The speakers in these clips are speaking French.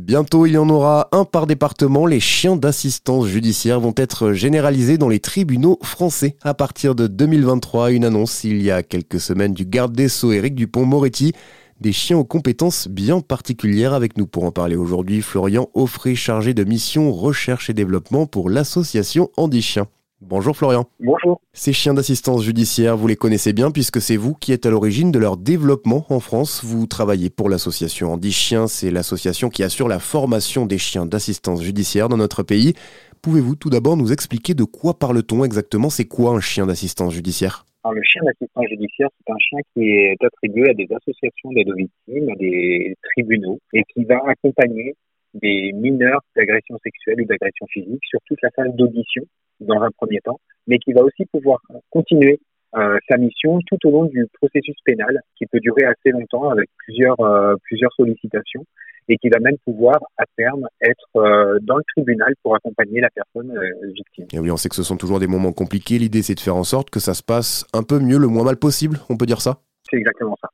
Bientôt, il y en aura un par département. Les chiens d'assistance judiciaire vont être généralisés dans les tribunaux français à partir de 2023. Une annonce il y a quelques semaines du garde des Sceaux Éric Dupont-Moretti. Des chiens aux compétences bien particulières avec nous pour en parler aujourd'hui. Florian Offray, chargé de mission recherche et développement pour l'association Andy Chien. Bonjour Florian. Bonjour. Ces chiens d'assistance judiciaire, vous les connaissez bien puisque c'est vous qui êtes à l'origine de leur développement en France. Vous travaillez pour l'association Andy Chien, c'est l'association qui assure la formation des chiens d'assistance judiciaire dans notre pays. Pouvez-vous tout d'abord nous expliquer de quoi parle-t-on exactement? C'est quoi un chien d'assistance judiciaire? Alors, le chien d'assistance judiciaire, c'est un chien qui est attribué à des associations d'aide aux victimes, à des tribunaux, et qui va accompagner des mineurs d'agression sexuelle ou d'agression physique sur toute la phase d'audition dans un premier temps, mais qui va aussi pouvoir continuer euh, sa mission tout au long du processus pénal, qui peut durer assez longtemps avec plusieurs euh, plusieurs sollicitations, et qui va même pouvoir à terme être euh, dans le tribunal pour accompagner la personne victime. Et oui, on sait que ce sont toujours des moments compliqués. L'idée, c'est de faire en sorte que ça se passe un peu mieux, le moins mal possible. On peut dire ça? C'est exactement ça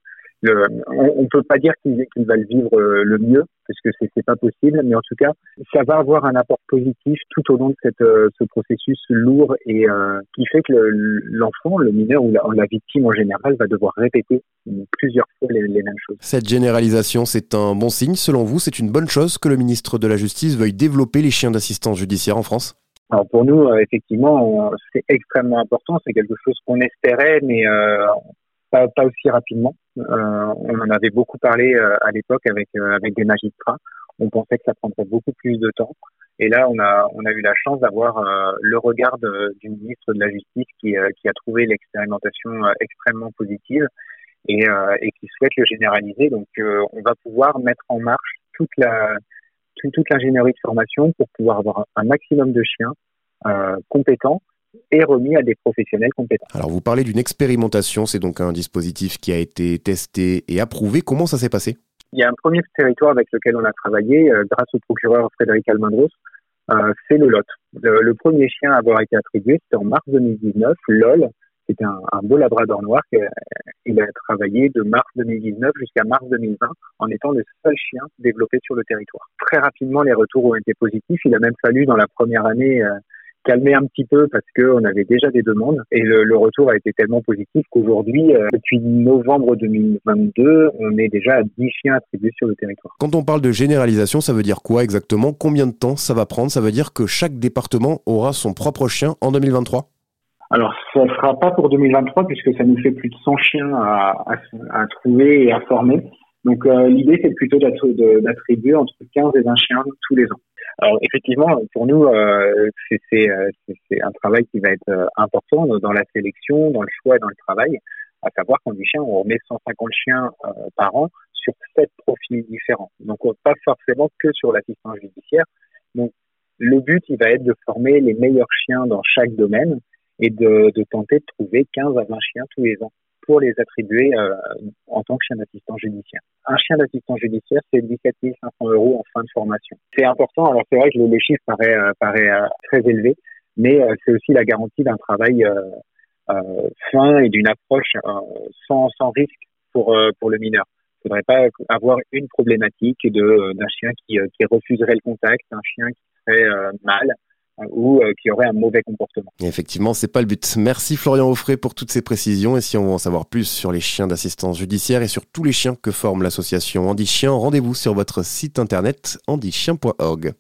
on ne peut pas dire qu'il va le vivre euh, le mieux, parce que c'est pas possible, mais en tout cas, ça va avoir un apport positif tout au long de cette, euh, ce processus lourd et euh, qui fait que l'enfant, le, mineur ou la, victime en général va devoir répéter plusieurs fois les, les mêmes choses. Cette généralisation, c'est un bon signe selon vous C'est une bonne chose que le ministre de la Justice veuille développer les chiens d'assistance judiciaire en France? Alors pour nous, effectivement, c'est extrêmement important. C'est quelque chose qu'on espérait, mais pas, pas aussi rapidement. Euh, on en avait beaucoup parlé euh, à l'époque avec euh, avec des magistrats. On pensait que ça prendrait beaucoup plus de temps. Et là, on a on a eu la chance d'avoir le regard du ministre de la Justice qui qui a trouvé l'expérimentation extrêmement positive et, et qui souhaite le généraliser. Donc, on va pouvoir mettre en marche toute la toute l'ingénierie de formation pour pouvoir avoir un maximum de chiens compétents et remis à des professionnels compétents. Alors vous parlez d'une expérimentation, c'est donc un dispositif qui a été testé et approuvé. Comment ça s'est passé? Il y a un premier territoire avec lequel on a travaillé euh, grâce au procureur Frédéric Almandros, euh, c'est le Lot. Le, premier chien à avoir été attribué, c'était en mars 2019, LOL, c'était un, un, beau labrador noir. Il a travaillé de mars 2019 jusqu'à mars 2020 en étant le seul chien développé sur le territoire. Très rapidement, les retours ont été positifs. Il a même fallu, dans la première année, euh, calmer un petit peu parce qu'on avait déjà des demandes et le, retour a été tellement positif qu'aujourd'hui, euh, depuis novembre 2022, on est déjà à 10 chiens attribués sur le territoire. Quand on parle de généralisation, ça veut dire quoi exactement? Combien de temps ça va prendre? Ça veut dire que chaque département aura son propre chien en 2023 alors, ça ne sera pas pour 2023 puisque ça nous fait plus de 100 chiens à, à, trouver et à former. Donc, euh, l'idée, c'est plutôt d'attribuer entre 15 et 20 chiens tous les ans. Alors effectivement, pour nous, euh, c'est un travail qui va être euh, important dans la sélection, dans le choix, dans le travail. À savoir qu'en du chien, on remet 150 chiens euh, par an sur sept profils différents. Donc pas forcément que sur l'assistance judiciaire. Donc le but, il va être de former les meilleurs chiens dans chaque domaine et de, de tenter de trouver 15 à 20 chiens tous les ans pour les attribuer euh, en tant que chien d'assistant judiciaire. Un chien d'assistant judiciaire, c'est 17 500 euros en fin de formation. C'est important. Alors c'est vrai que le, chiffre paraît, euh, euh, très élevé, mais c'est aussi la garantie d'un travail fin et d'une approche sans, risque pour, le mineur. Il ne faudrait pas avoir une problématique d'un chien qui, qui refuserait le contact, un chien qui serait mal, ou euh, qui aurait un mauvais comportement. effectivement, c'est pas le but. Merci Florian Offray pour toutes ces précisions. Et si on veut en savoir plus sur les chiens d'assistance judiciaire et sur tous les chiens que forme l'association Andy Chien, rendez-vous sur votre site internet andychien.org.